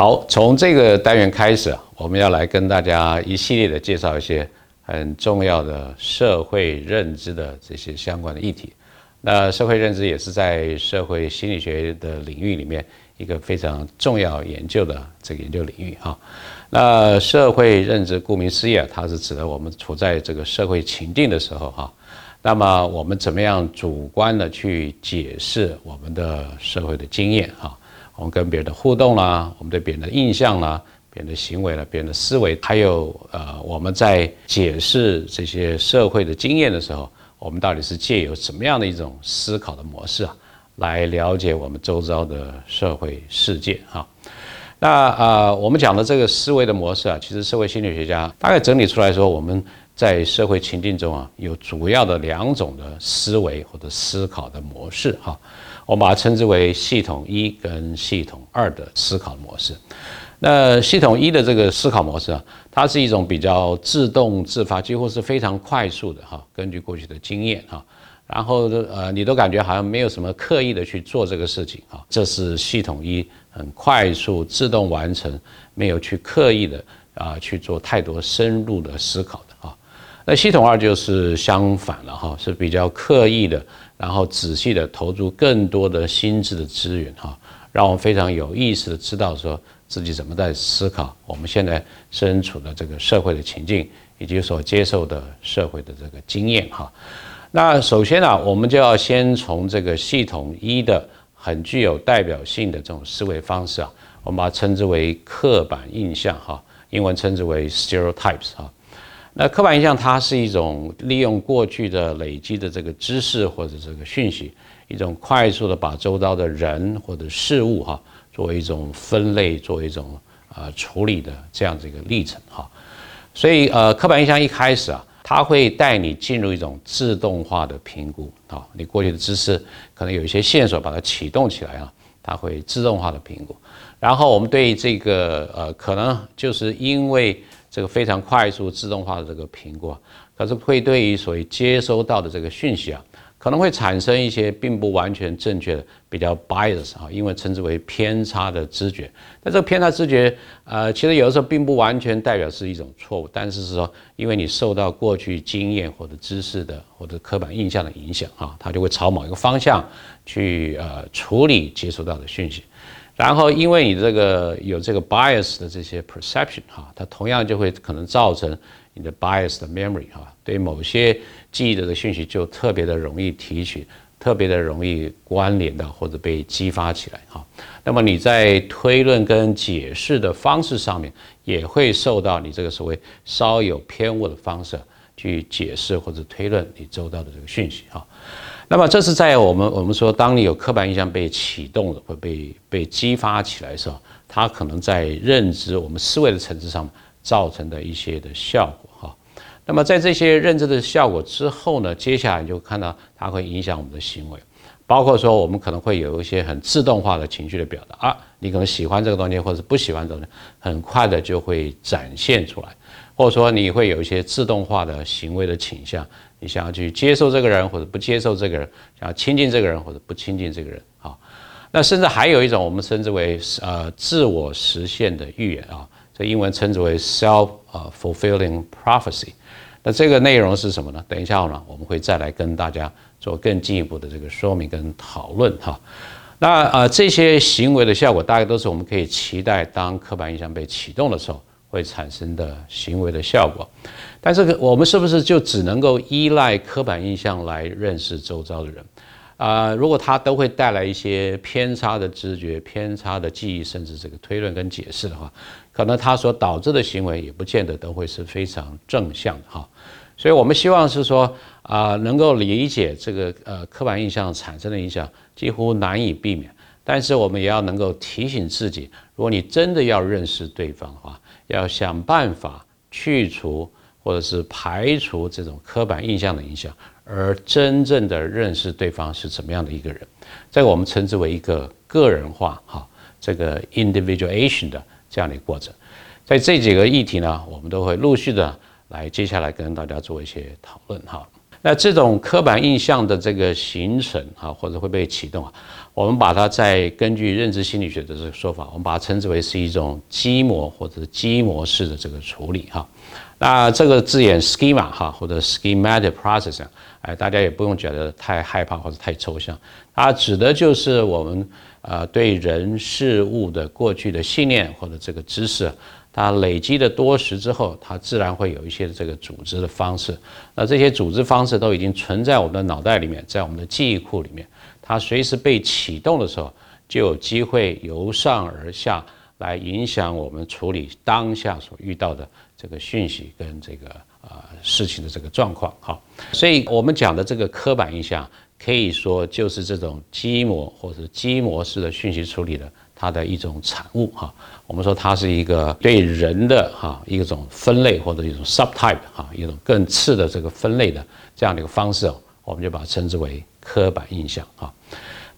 好，从这个单元开始啊，我们要来跟大家一系列的介绍一些很重要的社会认知的这些相关的议题。那社会认知也是在社会心理学的领域里面一个非常重要研究的这个研究领域哈。那社会认知顾名思义啊，它是指的我们处在这个社会情境的时候哈，那么我们怎么样主观的去解释我们的社会的经验哈？我们跟别人的互动啦，我们对别人的印象啦，别人的行为啦，别人的思维，还有呃，我们在解释这些社会的经验的时候，我们到底是借由什么样的一种思考的模式啊，来了解我们周遭的社会世界啊？那呃，我们讲的这个思维的模式啊，其实社会心理学家大概整理出来说，我们在社会情境中啊，有主要的两种的思维或者思考的模式哈。我把它称之为系统一跟系统二的思考模式。那系统一的这个思考模式啊，它是一种比较自动自发，几乎是非常快速的哈。根据过去的经验哈，然后呃，你都感觉好像没有什么刻意的去做这个事情啊。这是系统一很快速自动完成，没有去刻意的啊去做太多深入的思考的啊。那系统二就是相反了哈，是比较刻意的。然后仔细的投入更多的心智的资源哈，让我们非常有意识的知道说自己怎么在思考我们现在身处的这个社会的情境以及所接受的社会的这个经验哈。那首先呢，我们就要先从这个系统一的很具有代表性的这种思维方式啊，我们把它称之为刻板印象哈，英文称之为 stereotypes 哈。那刻板印象，它是一种利用过去的累积的这个知识或者这个讯息，一种快速的把周遭的人或者事物哈，作为一种分类，作为一种呃处理的这样子一个历程哈。所以呃，刻板印象一开始啊，它会带你进入一种自动化的评估啊，你过去的知识可能有一些线索把它启动起来啊，它会自动化的评估，然后我们对这个呃，可能就是因为。这个非常快速自动化的这个评估，可是会对于所谓接收到的这个讯息啊，可能会产生一些并不完全正确的比较 bias 啊，因为称之为偏差的知觉。那这个偏差知觉，呃，其实有的时候并不完全代表是一种错误，但是是说，因为你受到过去经验或者知识的或者刻板印象的影响啊，它就会朝某一个方向去呃处理接收到的讯息。然后，因为你这个有这个 bias 的这些 perception 哈，它同样就会可能造成你的 bias 的 memory 哈，对某些记忆的讯息就特别的容易提取，特别的容易关联的或者被激发起来哈。那么你在推论跟解释的方式上面，也会受到你这个所谓稍有偏误的方式去解释或者推论你周到的这个讯息哈。那么这是在我们我们说，当你有刻板印象被启动了或被被激发起来的时候，它可能在认知我们思维的层次上造成的一些的效果哈。那么在这些认知的效果之后呢，接下来你就看到它会影响我们的行为，包括说我们可能会有一些很自动化的情绪的表达啊，你可能喜欢这个东西或者不喜欢这个东西，很快的就会展现出来，或者说你会有一些自动化的行为的倾向。你想要去接受这个人，或者不接受这个人；想要亲近这个人，或者不亲近这个人。啊，那甚至还有一种我们称之为呃自我实现的预言啊，这英文称之为 self 呃 fulfilling prophecy。那这个内容是什么呢？等一下呢，我们会再来跟大家做更进一步的这个说明跟讨论哈。那呃这些行为的效果，大概都是我们可以期待当刻板印象被启动的时候会产生的行为的效果。但是我们是不是就只能够依赖刻板印象来认识周遭的人？啊，如果他都会带来一些偏差的知觉、偏差的记忆，甚至这个推论跟解释的话，可能他所导致的行为也不见得都会是非常正向的哈。所以我们希望是说啊，能够理解这个呃刻板印象产生的影响几乎难以避免，但是我们也要能够提醒自己，如果你真的要认识对方的话，要想办法去除。或者是排除这种刻板印象的影响，而真正的认识对方是怎么样的一个人，这个我们称之为一个个人化哈，这个 individuation 的这样的一个过程。在这几个议题呢，我们都会陆续的来接下来跟大家做一些讨论哈。那这种刻板印象的这个形成啊，或者会被启动啊，我们把它再根据认知心理学的这个说法，我们把它称之为是一种基模或者基模式的这个处理哈。那这个字眼 schema 哈，或者 schematic processing，哎，大家也不用觉得太害怕或者太抽象，它指的就是我们呃对人事物的过去的信念或者这个知识。它累积的多时之后，它自然会有一些这个组织的方式。那这些组织方式都已经存在我们的脑袋里面，在我们的记忆库里面。它随时被启动的时候，就有机会由上而下来影响我们处理当下所遇到的这个讯息跟这个啊事情的这个状况。好，所以我们讲的这个刻板印象，可以说就是这种基模或者基模式的讯息处理的。它的一种产物哈，我们说它是一个对人的哈一种分类或者一种 subtype 哈一种更次的这个分类的这样的一个方式，我们就把它称之为刻板印象哈。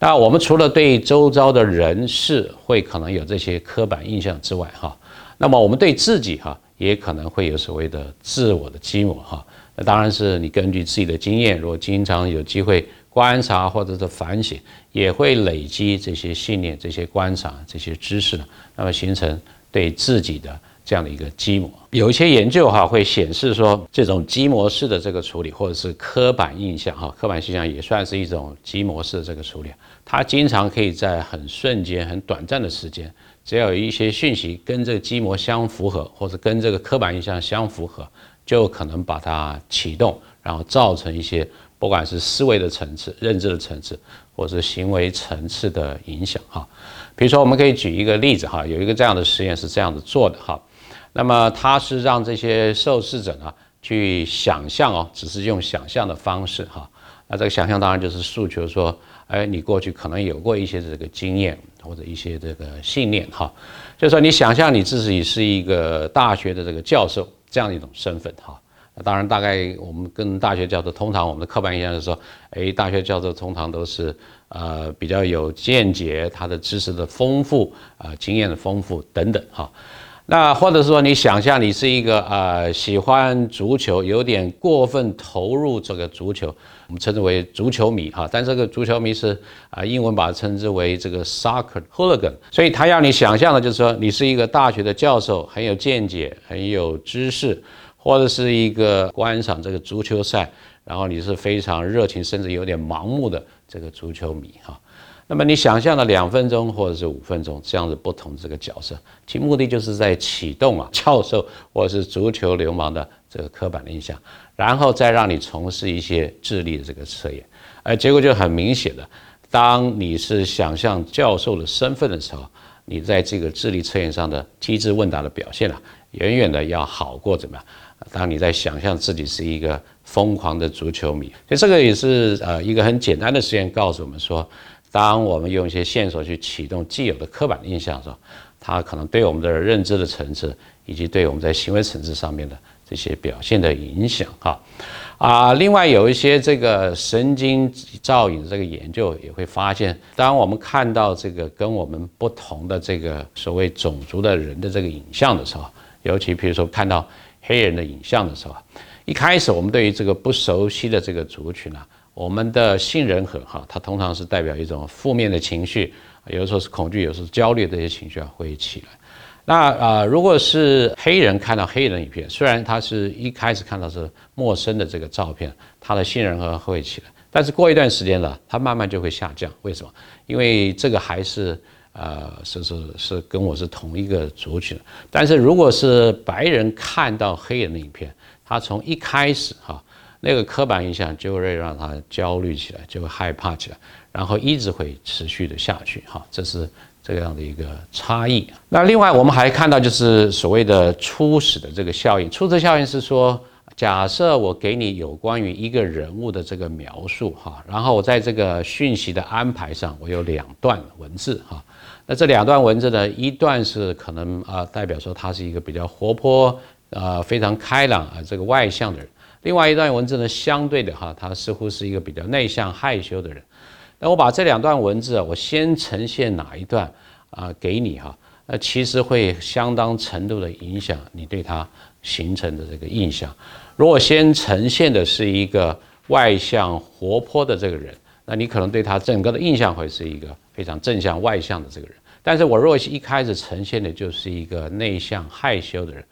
那我们除了对周遭的人事会可能有这些刻板印象之外哈，那么我们对自己哈也可能会有所谓的自我的基模哈。那当然是你根据自己的经验，如果经常有机会。观察或者是反省，也会累积这些信念、这些观察、这些知识呢，那么形成对自己的这样的一个积模。有一些研究哈会显示说，这种积模式的这个处理，或者是刻板印象哈，刻板印象也算是一种积模式的这个处理。它经常可以在很瞬间、很短暂的时间，只要有一些讯息跟这个积模相符合，或者跟这个刻板印象相符合，就可能把它启动，然后造成一些。不管是思维的层次、认知的层次，或是行为层次的影响，哈，比如说，我们可以举一个例子，哈，有一个这样的实验是这样子做的，哈，那么它是让这些受试者呢去想象哦，只是用想象的方式，哈，那这个想象当然就是诉求说，哎，你过去可能有过一些这个经验或者一些这个信念，哈，就是说你想象你自己是一个大学的这个教授这样一种身份，哈。那当然，大概我们跟大学教授通常我们的刻板印象是说，哎，大学教授通常都是呃比较有见解，他的知识的丰富啊，经验的丰富等等哈。那或者说你想象你是一个呃喜欢足球，有点过分投入这个足球，我们称之为足球迷哈。但这个足球迷是啊，英文把它称之为这个 soccer hooligan。所以他要你想象的就是说，你是一个大学的教授，很有见解，很有知识。或者是一个观赏这个足球赛，然后你是非常热情，甚至有点盲目的这个足球迷哈。那么你想象了两分钟或者是五分钟这样子不同这个角色，其目的就是在启动啊教授或者是足球流氓的这个刻板印象，然后再让你从事一些智力的这个测验，而结果就很明显的，当你是想象教授的身份的时候，你在这个智力测验上的机智问答的表现啊，远远的要好过怎么样？当你在想象自己是一个疯狂的足球迷，所以这个也是呃一个很简单的实验，告诉我们说，当我们用一些线索去启动既有的刻板印象的时候，它可能对我们的认知的层次，以及对我们在行为层次上面的这些表现的影响哈啊。另外有一些这个神经造影的这个研究也会发现，当我们看到这个跟我们不同的这个所谓种族的人的这个影像的时候，尤其比如说看到。黑人的影像的时候，一开始我们对于这个不熟悉的这个族群啊，我们的杏仁核哈，它通常是代表一种负面的情绪，有的时候是恐惧，有时候焦虑这些情绪啊会起来。那啊，如果是黑人看到黑人影片，虽然他是一开始看到是陌生的这个照片，他的杏仁核会起来，但是过一段时间了，他慢慢就会下降。为什么？因为这个还是。呃，是是是跟我是同一个族群，但是如果是白人看到黑人的影片，他从一开始哈，那个刻板印象就会让他焦虑起来，就会害怕起来，然后一直会持续的下去哈，这是这样的一个差异。那另外我们还看到就是所谓的初始的这个效应，初始效应是说，假设我给你有关于一个人物的这个描述哈，然后我在这个讯息的安排上，我有两段文字哈。那这两段文字呢？一段是可能啊，代表说他是一个比较活泼啊，非常开朗啊，这个外向的人；另外一段文字呢，相对的哈，他似乎是一个比较内向害羞的人。那我把这两段文字啊，我先呈现哪一段啊给你哈？那其实会相当程度的影响你对他形成的这个印象。如果先呈现的是一个外向活泼的这个人，那你可能对他整个的印象会是一个非常正向外向的这个人。但是我若一开始呈现的就是一个内向害羞的人，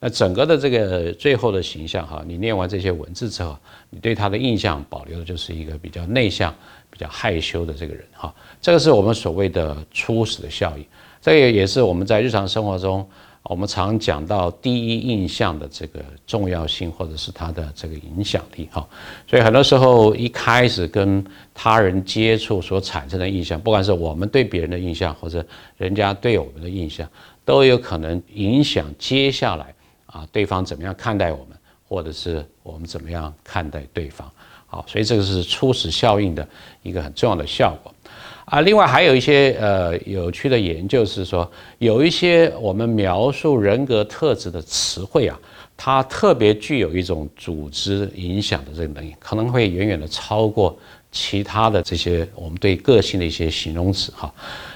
那整个的这个最后的形象哈，你念完这些文字之后，你对他的印象保留的就是一个比较内向、比较害羞的这个人哈。这个是我们所谓的初始的效应，这个也是我们在日常生活中。我们常讲到第一印象的这个重要性，或者是它的这个影响力，哈，所以很多时候一开始跟他人接触所产生的印象，不管是我们对别人的印象，或者人家对我们的印象，都有可能影响接下来啊对方怎么样看待我们，或者是我们怎么样看待对方，好，所以这个是初始效应的一个很重要的效果。啊，另外还有一些呃有趣的研究是说，有一些我们描述人格特质的词汇啊，它特别具有一种组织影响的这个能力，可能会远远的超过其他的这些我们对个性的一些形容词哈。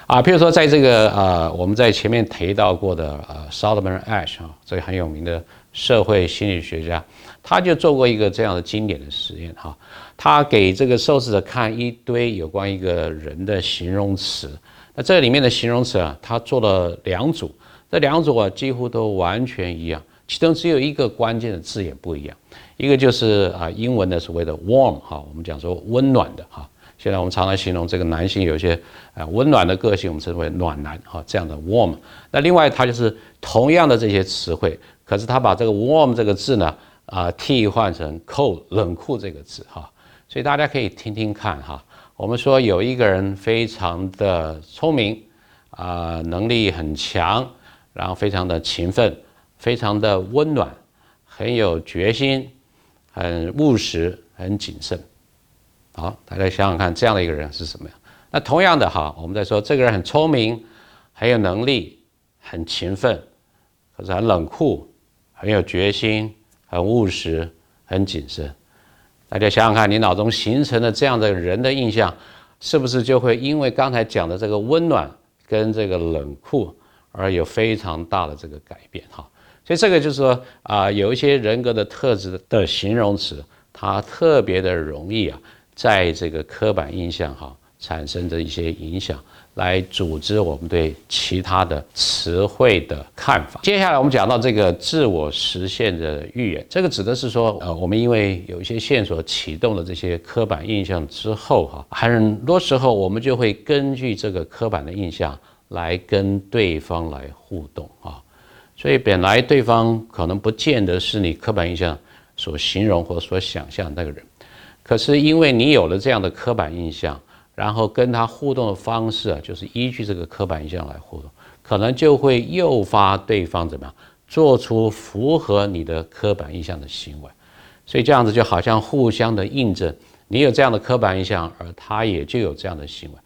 啊，譬如说在这个呃我们在前面提到过的呃 Solomon Ash 啊，这个很有名的社会心理学家，他就做过一个这样的经典的实验哈。他给这个受试者看一堆有关一个人的形容词，那这里面的形容词啊，他做了两组，这两组啊几乎都完全一样，其中只有一个关键的字眼不一样，一个就是啊英文的所谓的 warm 哈，我们讲说温暖的哈，现在我们常常形容这个男性有些啊温暖的个性，我们称为暖男哈，这样的 warm。那另外他就是同样的这些词汇，可是他把这个 warm 这个字呢啊替换成 cold 冷酷这个字哈。所以大家可以听听看哈，我们说有一个人非常的聪明，啊，能力很强，然后非常的勤奋，非常的温暖，很有决心，很务实，很谨慎。好，大家想想看，这样的一个人是什么样？那同样的哈，我们在说这个人很聪明，很有能力，很勤奋，可是很冷酷，很有决心，很务实，很谨慎。大家想想看，你脑中形成的这样的人的印象，是不是就会因为刚才讲的这个温暖跟这个冷酷而有非常大的这个改变？哈，所以这个就是说啊，有一些人格的特质的形容词，它特别的容易啊，在这个刻板印象哈产生的一些影响。来组织我们对其他的词汇的看法。接下来我们讲到这个自我实现的预言，这个指的是说，呃，我们因为有一些线索启动了这些刻板印象之后，哈，很多时候我们就会根据这个刻板的印象来跟对方来互动啊。所以本来对方可能不见得是你刻板印象所形容或所想象那个人，可是因为你有了这样的刻板印象。然后跟他互动的方式啊，就是依据这个刻板印象来互动，可能就会诱发对方怎么样做出符合你的刻板印象的行为，所以这样子就好像互相的印证，你有这样的刻板印象，而他也就有这样的行为。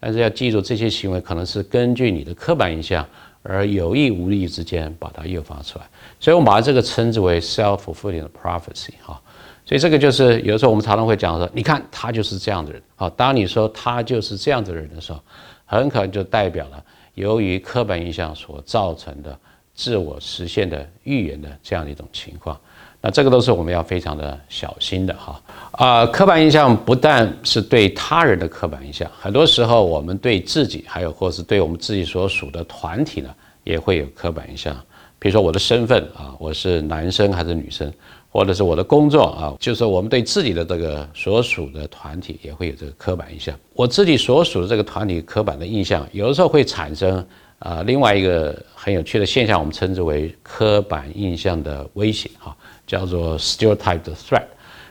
但是要记住，这些行为可能是根据你的刻板印象而有意无意之间把它诱发出来，所以我们把这个称之为 self-fulfilling prophecy 哈。所以这个就是有的时候我们常常会讲说，你看他就是这样的人。好，当你说他就是这样的人的时候，很可能就代表了由于刻板印象所造成的自我实现的预言的这样的一种情况。那这个都是我们要非常的小心的哈。啊，刻板印象不但是对他人的刻板印象，很多时候我们对自己，还有或是对我们自己所属的团体呢，也会有刻板印象。比如说我的身份啊，我是男生还是女生？或者是我的工作啊，就是我们对自己的这个所属的团体也会有这个刻板印象。我自己所属的这个团体刻板的印象，有的时候会产生啊另外一个很有趣的现象，我们称之为刻板印象的威胁哈，叫做 stereotype threat。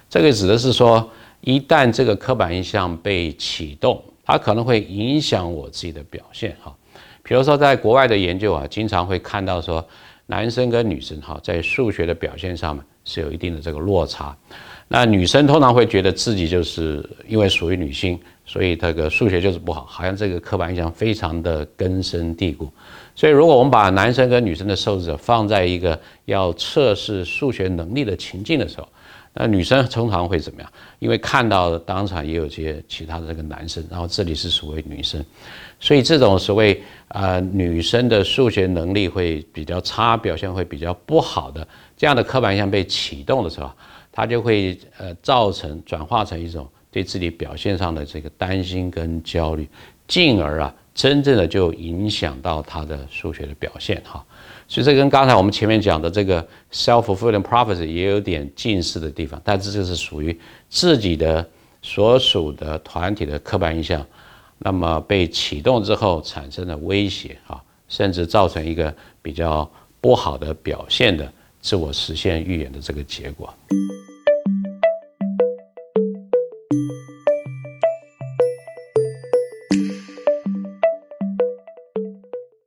这个指的是说，一旦这个刻板印象被启动，它可能会影响我自己的表现哈。比如说在国外的研究啊，经常会看到说，男生跟女生哈在数学的表现上面。是有一定的这个落差，那女生通常会觉得自己就是因为属于女性，所以这个数学就是不好，好像这个刻板印象非常的根深蒂固。所以如果我们把男生跟女生的受试者放在一个要测试数学能力的情境的时候，那女生通常会怎么样？因为看到当场也有些其他的这个男生，然后这里是所谓女生，所以这种所谓啊女生的数学能力会比较差，表现会比较不好的。这样的刻板印象被启动的时候，他就会呃造成转化成一种对自己表现上的这个担心跟焦虑，进而啊真正的就影响到他的数学的表现哈。所以这跟刚才我们前面讲的这个 self-fulfilling prophecy 也有点近似的地方，但这就是属于自己的所属的团体的刻板印象，那么被启动之后产生的威胁啊，甚至造成一个比较不好的表现的自我实现预言的这个结果。